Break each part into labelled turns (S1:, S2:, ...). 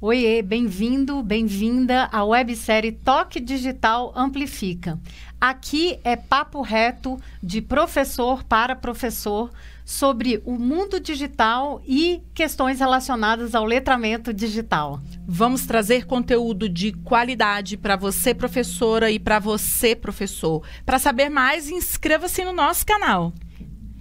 S1: Oiê, bem-vindo, bem-vinda à websérie Toque Digital Amplifica. Aqui é papo reto de professor para professor sobre o mundo digital e questões relacionadas ao letramento digital.
S2: Vamos trazer conteúdo de qualidade para você, professora, e para você, professor. Para saber mais, inscreva-se no nosso canal.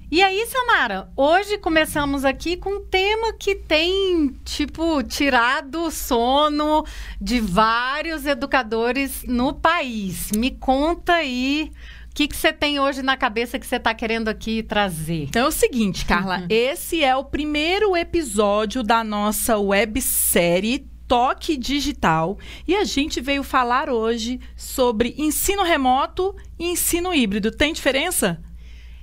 S1: E aí, Samara, hoje começamos aqui com um tema que tem, tipo, tirado o sono de vários educadores no país. Me conta aí o que, que você tem hoje na cabeça que você está querendo aqui trazer?
S2: Então é o seguinte, Carla. Uhum. esse é o primeiro episódio da nossa websérie Toque Digital e a gente veio falar hoje sobre ensino remoto e ensino híbrido. Tem diferença?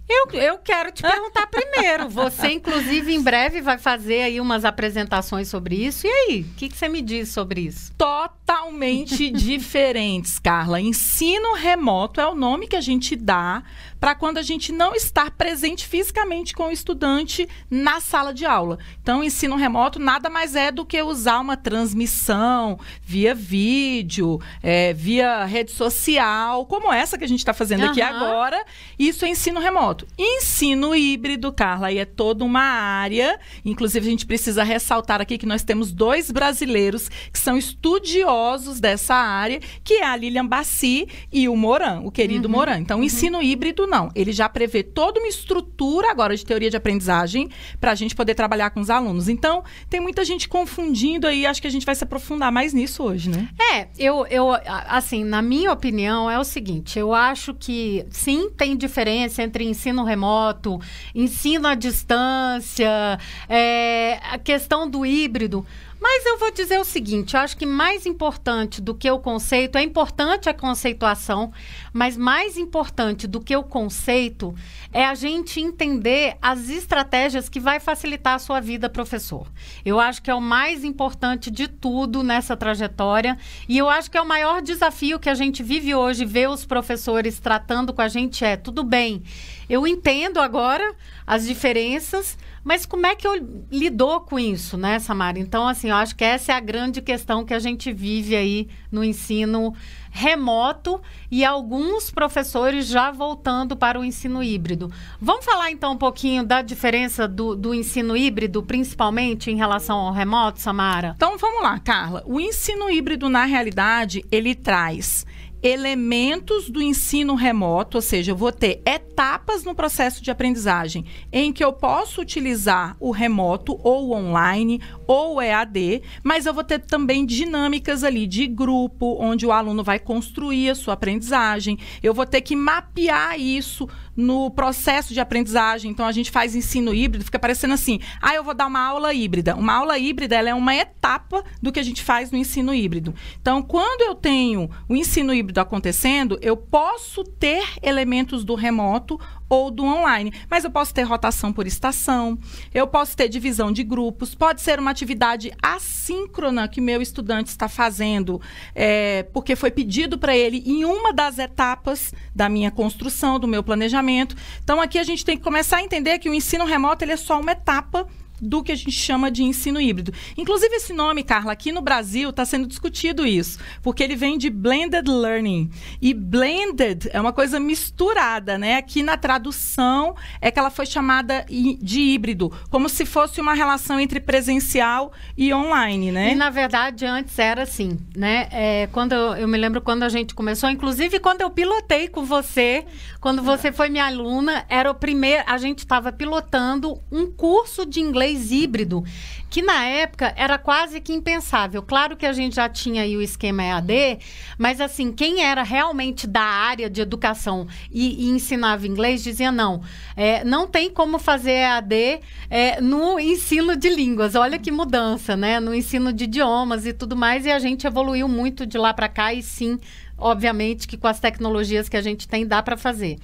S1: Eu, eu quero te perguntar primeiro. Você, inclusive, em breve vai fazer aí umas apresentações sobre isso. E aí, o que, que você me diz sobre isso?
S2: Totalmente diferentes, Carla. Ensino remoto é o nome que a gente dá para quando a gente não está presente fisicamente com o estudante na sala de aula. Então, ensino remoto nada mais é do que usar uma transmissão via vídeo, é, via rede social, como essa que a gente está fazendo uhum. aqui agora. Isso é ensino remoto. Ensino híbrido, Carla, aí é toda uma área. Inclusive, a gente precisa ressaltar aqui que nós temos dois brasileiros que são estudiosos dessa área, que é a Lilian Bassi e o Moran, o querido uhum. Moran. Então, uhum. ensino híbrido não. Ele já prevê toda uma estrutura agora de teoria de aprendizagem para a gente poder trabalhar com os alunos. Então, tem muita gente confundindo aí. Acho que a gente vai se aprofundar mais nisso hoje, né?
S1: É, eu, eu assim, na minha opinião, é o seguinte: eu acho que sim, tem diferença entre ensino remoto, ensino à distância, é, a questão do híbrido. Mas eu vou dizer o seguinte: eu acho que mais importante do que o conceito, é importante a conceituação, mas mais importante do que o conceito é a gente entender as estratégias que vai facilitar a sua vida, professor. Eu acho que é o mais importante de tudo nessa trajetória e eu acho que é o maior desafio que a gente vive hoje, ver os professores tratando com a gente é, tudo bem, eu entendo agora as diferenças, mas como é que eu lidou com isso, né, Samara? Então, assim, eu acho que essa é a grande questão que a gente vive aí no ensino remoto e alguns professores já voltando para o ensino híbrido. Vamos falar então um pouquinho da diferença do, do ensino híbrido, principalmente em relação ao remoto, Samara?
S2: Então vamos lá, Carla. O ensino híbrido, na realidade, ele traz elementos do ensino remoto, ou seja, eu vou ter etapas no processo de aprendizagem em que eu posso utilizar o remoto ou online ou EAD, mas eu vou ter também dinâmicas ali de grupo, onde o aluno vai construir a sua aprendizagem. Eu vou ter que mapear isso no processo de aprendizagem. Então a gente faz ensino híbrido, fica parecendo assim: "Ah, eu vou dar uma aula híbrida". Uma aula híbrida, ela é uma etapa do que a gente faz no ensino híbrido. Então, quando eu tenho o ensino híbrido acontecendo, eu posso ter elementos do remoto ou do online. Mas eu posso ter rotação por estação, eu posso ter divisão de grupos, pode ser uma atividade assíncrona que meu estudante está fazendo, é, porque foi pedido para ele em uma das etapas da minha construção, do meu planejamento. Então aqui a gente tem que começar a entender que o ensino remoto ele é só uma etapa do que a gente chama de ensino híbrido. Inclusive, esse nome, Carla, aqui no Brasil está sendo discutido isso, porque ele vem de blended learning. E blended é uma coisa misturada, né? Aqui na tradução é que ela foi chamada de híbrido, como se fosse uma relação entre presencial e online, né?
S1: E na verdade, antes era assim, né? É, quando eu, eu me lembro quando a gente começou, inclusive quando eu pilotei com você, quando você foi minha aluna, era o primeiro, a gente estava pilotando um curso de inglês híbrido, que na época era quase que impensável. Claro que a gente já tinha aí o esquema EAD, mas assim, quem era realmente da área de educação e, e ensinava inglês dizia não, é, não tem como fazer EAD é, no ensino de línguas. Olha que mudança, né? No ensino de idiomas e tudo mais, e a gente evoluiu muito de lá para cá e sim, obviamente que com as tecnologias que a gente tem dá para fazer.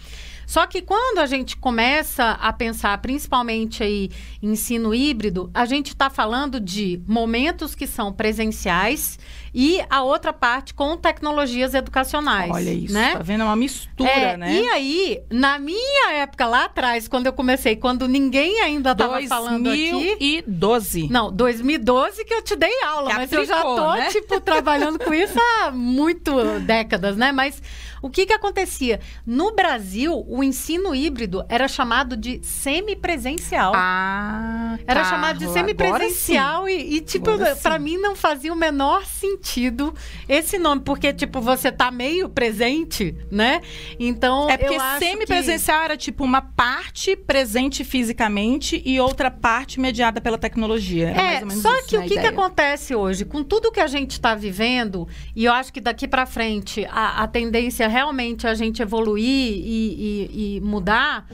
S1: Só que quando a gente começa a pensar, principalmente aí em ensino híbrido, a gente está falando de momentos que são presenciais e a outra parte com tecnologias educacionais.
S2: Olha isso,
S1: né?
S2: tá vendo? É uma mistura,
S1: É,
S2: né?
S1: E aí, na minha época lá atrás, quando eu comecei, quando ninguém ainda estava falando aqui.
S2: 2012.
S1: Não, 2012 que eu te dei aula, mas eu já tô,
S2: né?
S1: tipo, trabalhando com isso há muito décadas, né? Mas o que que acontecia? No Brasil, o ensino híbrido era chamado de semipresencial.
S2: Ah,
S1: Era
S2: Carla,
S1: chamado de semipresencial e, e, tipo, pra mim não fazia o menor sentido esse nome, porque, tipo, você tá meio presente, né? Então,
S2: É porque semipresencial era tipo uma parte presente fisicamente e outra parte mediada pela tecnologia. Era
S1: É, só que o que, que acontece hoje? Com tudo que a gente está vivendo, e eu acho que daqui para frente a, a tendência é realmente a gente evoluir e, e- mudar,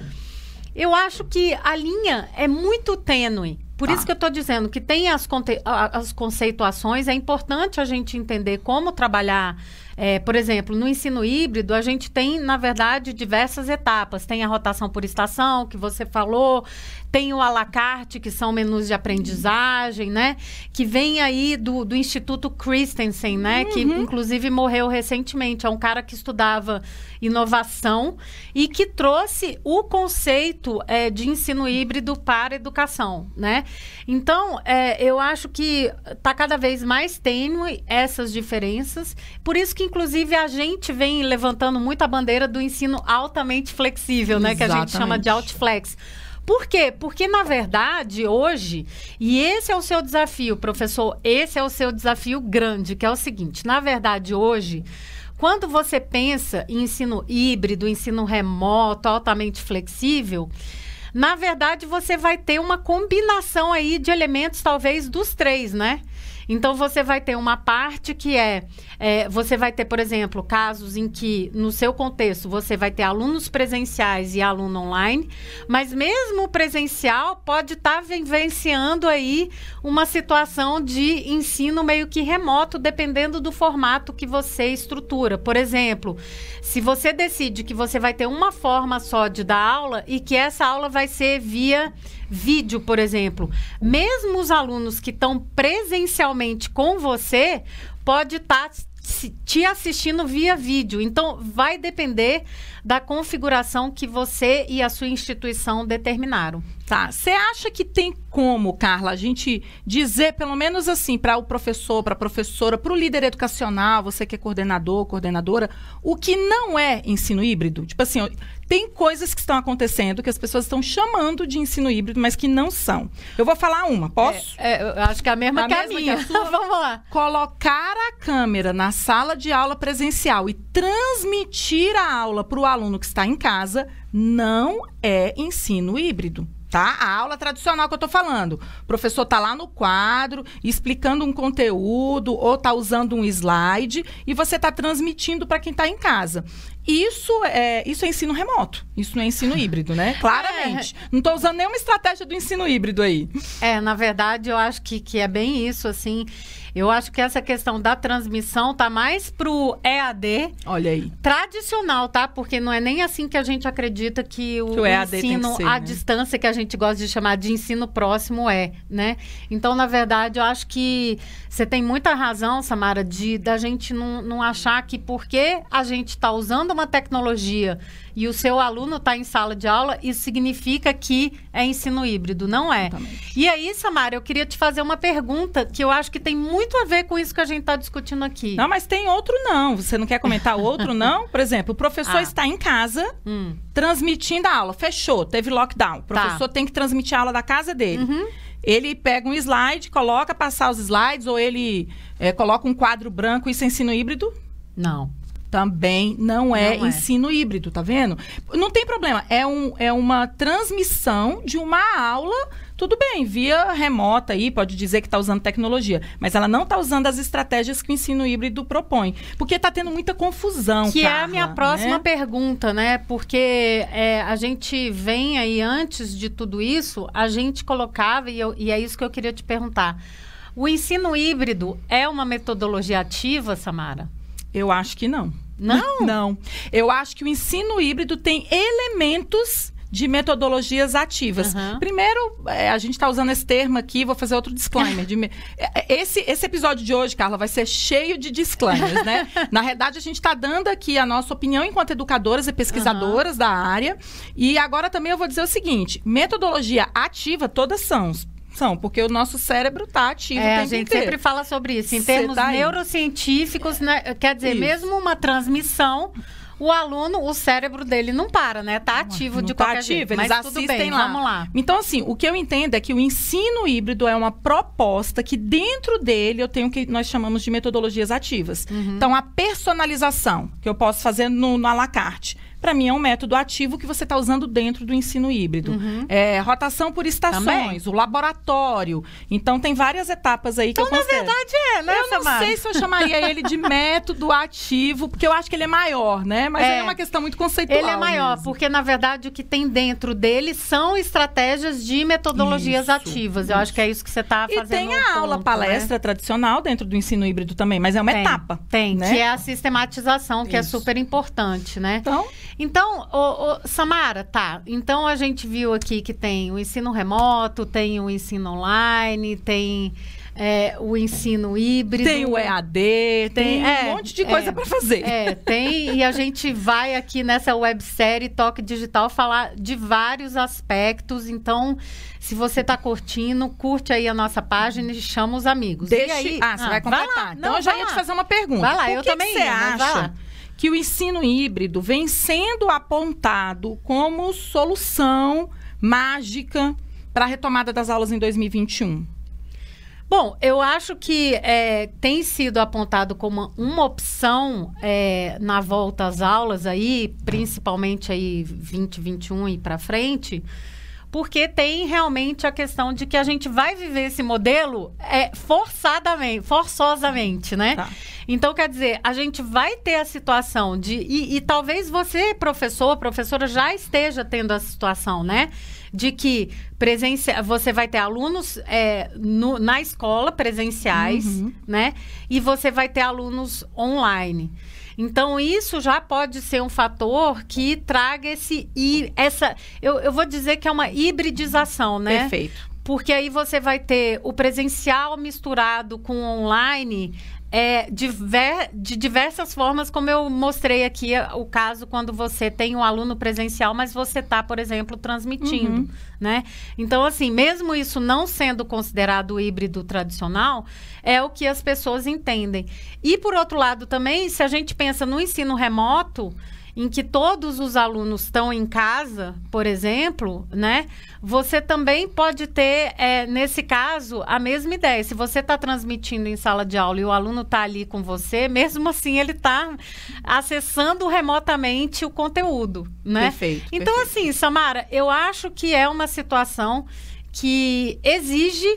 S1: eu acho que a linha é muito tênue. Por
S2: Tá.
S1: isso que eu estou dizendo que tem as, as conceituações, é importante a gente entender como trabalhar. É, por exemplo, no ensino híbrido, a gente tem, na verdade, diversas etapas. Tem a rotação por estação, que você falou, tem o à la carte, que são menus de aprendizagem, né? Que vem aí do, do Instituto Christensen, né? Que inclusive morreu recentemente. É um cara que estudava inovação e que trouxe o conceito é, de ensino híbrido para a educação, né? Então, é, eu acho que está cada vez mais tênue essas diferenças. Por isso que, inclusive, a gente vem levantando muito a bandeira do ensino altamente flexível, né? Que a gente chama de. Outflex. Por quê? Porque, na verdade, hoje, e esse é o seu desafio, professor, esse é o seu desafio grande, que é o seguinte: na verdade, hoje. Quando você pensa em ensino híbrido, ensino remoto, altamente flexível, na verdade você vai ter uma combinação aí de elementos, talvez, dos três, né? Então você vai ter uma parte que é, é, você vai ter, por exemplo, casos em que, no seu contexto, você vai ter alunos presenciais e aluno online, mas mesmo o presencial pode estar vivenciando aí uma situação de ensino meio que remoto, dependendo do formato que você estrutura. Por exemplo, se você decide que você vai ter uma forma só de dar aula e que essa aula vai ser via vídeo, por exemplo, mesmo os alunos que estão presencialmente com você, pode estar te assistindo via vídeo. Então, vai depender da configuração que você e a sua instituição determinaram.
S2: Tá. Você acha que tem como, Carla, a gente dizer, pelo menos assim, para o professor, para a professora, para o líder educacional, você que é coordenador, coordenadora, o que não é ensino híbrido? Tipo assim, tem coisas que estão acontecendo que as pessoas estão chamando de ensino híbrido, mas que não são. Eu vou falar uma, posso?
S1: É, eu acho que é a mesma
S2: A
S1: que a
S2: mesma que
S1: minha.
S2: a?
S1: Vamos lá.
S2: Colocar a câmera na sala de aula presencial e transmitir a aula para o aluno que está em casa não é ensino híbrido. Tá? A aula tradicional que eu tô falando. O professor tá lá no quadro, explicando um conteúdo, ou tá usando um slide, e você tá transmitindo para quem tá em casa. Isso é, isso é ensino remoto. Isso não é ensino híbrido, né? Claramente. Não tô usando nenhuma estratégia do ensino híbrido aí.
S1: É, na verdade, eu acho que, que é bem isso, assim. Eu acho que essa questão da transmissão tá mais pro EAD
S2: Olha aí.
S1: tradicional, tá? Porque não é nem assim que a gente acredita que o,
S2: Que o EAD
S1: ensino
S2: ser,
S1: à
S2: né?
S1: distância, que a gente gosta de chamar de ensino próximo, é, né? Então, na verdade, eu acho que você tem muita razão, Samara, de da gente não, não achar que porque a gente está usando uma tecnologia e o seu aluno está em sala de aula, isso significa que é ensino híbrido. Não é.
S2: Exatamente.
S1: E aí, Samara, eu queria te fazer uma pergunta que eu acho que tem muito a ver com isso que a gente está discutindo aqui.
S2: Não, mas tem outro não. Você não quer comentar outro não? Por exemplo, o professor
S1: Ah.
S2: está em casa
S1: Hum.
S2: transmitindo a aula. Fechou, teve lockdown. O
S1: Tá.
S2: professor tem que transmitir a aula da casa dele.
S1: Uhum.
S2: Ele pega um slide, coloca passar os slides, ou ele é, coloca um quadro branco, isso é ensino híbrido?
S1: Não.
S2: Também não é
S1: Não é.
S2: ensino híbrido, tá vendo? Não tem problema, é, um, é uma transmissão de uma aula, tudo bem, via remota aí, pode dizer que está usando tecnologia, mas ela não está usando as estratégias que o ensino híbrido propõe, porque está tendo muita confusão,
S1: Que é a
S2: Carla,
S1: minha próxima
S2: né?
S1: pergunta, né? Porque é, a gente vem aí, antes de tudo isso, a gente colocava, e, eu- e é isso que eu queria te perguntar. O ensino híbrido é uma metodologia ativa, Samara?
S2: Eu acho que não.
S1: Não?
S2: Não. Eu acho que o ensino híbrido tem elementos de metodologias ativas.
S1: Uhum.
S2: Primeiro, é, a gente está usando esse termo aqui, vou fazer outro disclaimer. me- é, é, esse, esse episódio de hoje, Carla, vai ser cheio de disclaimers, né? Na verdade, a gente está dando aqui a nossa opinião enquanto educadoras e pesquisadoras da área. E agora também eu vou dizer o seguinte: metodologia ativa, todas são. São, porque o nosso cérebro está ativo.
S1: É, a gente sempre fala sobre isso. Em
S2: Cê
S1: termos
S2: tá
S1: neurocientíficos, né, quer dizer,
S2: Isso.
S1: mesmo uma transmissão, o aluno, o cérebro dele não para, né? Tá ativo de
S2: Não tá
S1: qualquer
S2: ativo,
S1: jeito.
S2: eles
S1: Mas tudo
S2: assistem
S1: bem,
S2: lá.
S1: vamos lá.
S2: Então, assim, o que eu entendo é que o ensino híbrido é uma proposta que dentro dele eu tenho o que nós chamamos de metodologias ativas.
S1: Uhum.
S2: Então, a personalização que eu posso fazer no, no à la carte. Para mim, é um método ativo que você está usando dentro do ensino híbrido.
S1: Uhum.
S2: É, rotação por estações, o laboratório. Então, tem várias etapas aí que eu
S1: Então, na verdade, é, né,
S2: Eu não
S1: Samara?
S2: sei se eu chamaria ele de método ativo, porque eu acho que ele é maior, né? Mas
S1: É.
S2: é, uma questão muito conceitual.
S1: Ele é maior,
S2: mesmo.
S1: porque na verdade o que tem dentro dele são estratégias de metodologias
S2: Isso,
S1: ativas. Eu acho que é isso que você está
S2: E
S1: fazendo.
S2: tem
S1: no
S2: a aula
S1: ponto,
S2: palestra tradicional dentro do ensino híbrido também, mas é uma
S1: né? Tem,
S2: etapa.
S1: Tem,
S2: né?
S1: que é a sistematização, que é
S2: Isso.
S1: super importante, né?
S2: Então,
S1: Então, ô, ô, Samara, tá. Então a gente viu aqui que tem o ensino remoto, tem o ensino online, tem é, o ensino híbrido.
S2: tem o EAD, tem,
S1: é,
S2: um monte de coisa
S1: é,
S2: para fazer.
S1: É, tem, e a gente vai aqui nessa websérie Toque Digital falar de vários aspectos. Então, se você tá curtindo, curte aí a nossa página e chama os amigos.
S2: Deixa...
S1: E aí,
S2: ah, você vai completar.
S1: lá.
S2: então
S1: Não,
S2: eu já
S1: vai
S2: ia te
S1: lá.
S2: fazer uma pergunta.
S1: Vai lá,
S2: Por
S1: eu
S2: que
S1: também
S2: que você
S1: ia, vai
S2: acha. Que o ensino híbrido vem sendo apontado como solução mágica para a retomada das aulas em 2021?
S1: Bom, eu acho que é, tem sido apontado como uma opção é, na volta às aulas aí, principalmente aí 2021 e para frente, porque tem realmente a questão de que a gente vai viver esse modelo é, forçadamente, forçosamente, né?
S2: Tá.
S1: Então, quer dizer, a gente vai ter a situação de. E, e talvez você, professor, professora, já esteja tendo a situação, né? De que presencia, você vai ter alunos é, no- na escola presenciais,
S2: Uhum.
S1: né? E você vai ter alunos online. Então, isso já pode ser um fator que traga esse. E essa. Eu, eu vou dizer que é uma hibridização, né?
S2: Perfeito.
S1: Porque aí você vai ter o presencial misturado com o online é, diver- de diversas formas, como eu mostrei aqui é, o caso quando você tem um aluno presencial, mas você está, por exemplo, transmitindo.
S2: Uhum.
S1: Né? Então, assim, mesmo isso não sendo considerado híbrido tradicional, é o que as pessoas entendem. E, por outro lado, também, se a gente pensa no ensino remoto, em que todos os alunos estão em casa, por exemplo, né? Você também pode ter, é, nesse caso, a mesma ideia. Se você está transmitindo em sala de aula e o aluno está ali com você, mesmo assim ele está acessando remotamente o conteúdo, né?
S2: Perfeito,
S1: Então,
S2: perfeito.
S1: assim, Samara, eu acho que é uma situação que exige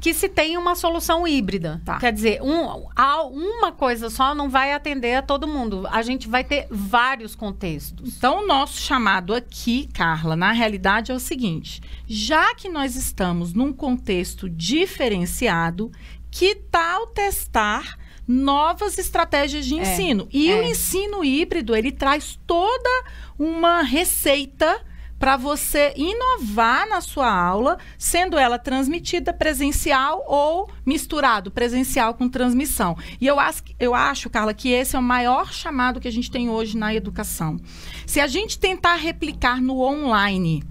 S1: que se tenha uma solução híbrida.
S2: Tá.
S1: Quer dizer, um, uma coisa só não vai atender a todo mundo. A gente vai ter vários contextos.
S2: Então, o nosso chamado aqui, Carla, na realidade é o seguinte: já que nós estamos num contexto diferenciado, que tal testar novas estratégias de
S1: É,
S2: ensino? E
S1: é.
S2: o ensino híbrido, ele traz toda uma receita para você inovar na sua aula, sendo ela transmitida presencial ou misturado presencial com transmissão. E eu acho, eu acho, Carla, que esse é o maior chamado que a gente tem hoje na educação. Se a gente tentar replicar no online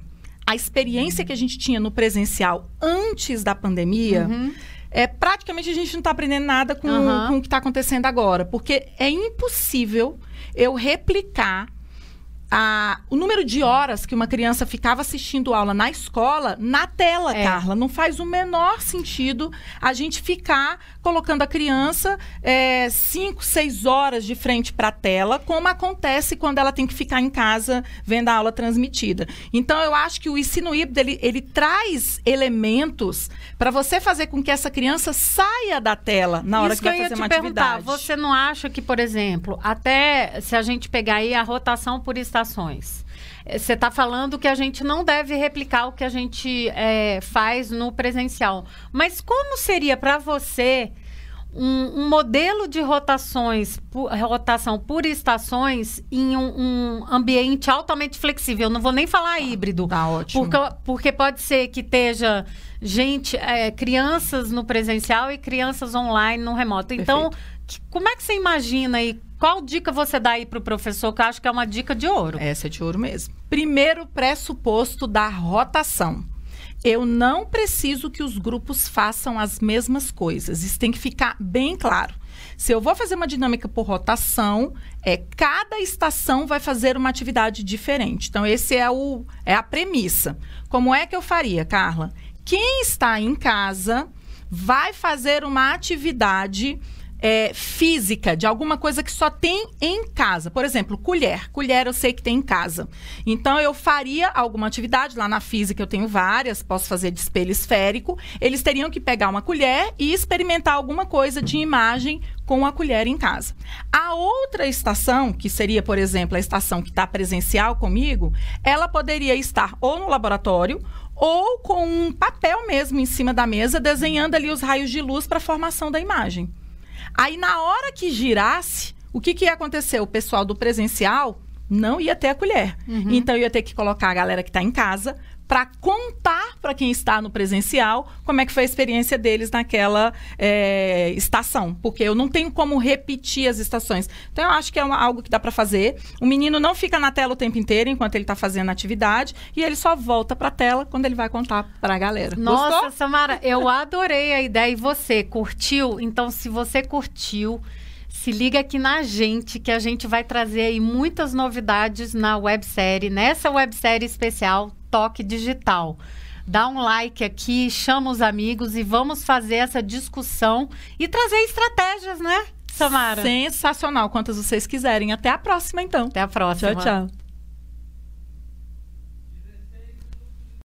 S2: a experiência que a gente tinha no presencial antes da pandemia,
S1: Uhum.
S2: é praticamente a gente não está aprendendo nada com,
S1: Aham.
S2: com o que está acontecendo agora, porque é impossível eu replicar a- o número de horas que uma criança ficava assistindo aula na escola na tela,
S1: É.
S2: Carla. Não faz o menor sentido a gente ficar colocando a criança é, cinco, seis horas de frente para a tela, como acontece quando ela tem que ficar em casa vendo a aula transmitida. Então, eu acho que o ensino híbrido ele, ele traz elementos para você fazer com que essa criança saia da tela na hora
S1: Isso
S2: que,
S1: que
S2: vai
S1: eu ia
S2: fazer
S1: te
S2: uma
S1: perguntar.
S2: atividade.
S1: Você não acha que, por exemplo, até se a gente pegar aí a rotação por você está falando que a gente não deve replicar o que a gente eh, faz no presencial. Mas como seria para você um, um, modelo de rotações, por, rotação por estações em um, um, ambiente altamente flexível. Não vou nem falar híbrido.
S2: Tá ótimo.
S1: Porque, porque pode ser que esteja gente, é, crianças no presencial e crianças online no remoto. Então, que, como é que você imagina aí? Qual dica você dá aí para o professor, que eu acho que é uma dica de ouro?
S2: Essa é de ouro mesmo. Primeiro pressuposto da rotação eu não preciso que os grupos façam as mesmas coisas. Isso tem que ficar bem claro. Se eu vou fazer uma dinâmica por rotação, é cada estação vai fazer uma atividade diferente. Então esse é o é a premissa. Como é que eu faria, Carla? Quem está em casa vai fazer uma atividade é, física, de alguma coisa que só tem em casa. Por exemplo, colher. Colher eu sei que tem em casa. Então, eu faria alguma atividade. Lá na física eu tenho várias, posso fazer de espelho esférico. Eles teriam que pegar uma colher e experimentar alguma coisa de imagem com a colher em casa. A outra estação, que seria, por exemplo, a estação que está presencial comigo, ela poderia estar ou no laboratório ou com um papel mesmo em cima da mesa, desenhando ali os raios de luz para a formação da imagem. Aí, na hora que girasse, o que, que ia acontecer? O pessoal do presencial não ia ter a colher. Uhum. Então, eu ia ter que colocar a galera que está em casa para contar para quem está no presencial como é que foi a experiência deles naquela é, estação, porque eu não tenho como repetir as estações. Então eu acho que é uma, algo que dá para fazer. O menino não fica na tela o tempo inteiro enquanto ele está fazendo a atividade e ele só volta para a tela quando ele vai contar para a galera.
S1: Nossa, Gostou? Samara, eu adorei a ideia e você curtiu? Então se você curtiu se liga aqui na gente, que a gente vai trazer aí muitas novidades na websérie, nessa websérie especial Toque Digital. Dá um like aqui, chama os amigos e vamos fazer essa discussão e trazer estratégias, né, Samara?
S2: Sensacional, quantas vocês quiserem. Até a próxima, então.
S1: Até a próxima.
S2: Tchau, tchau.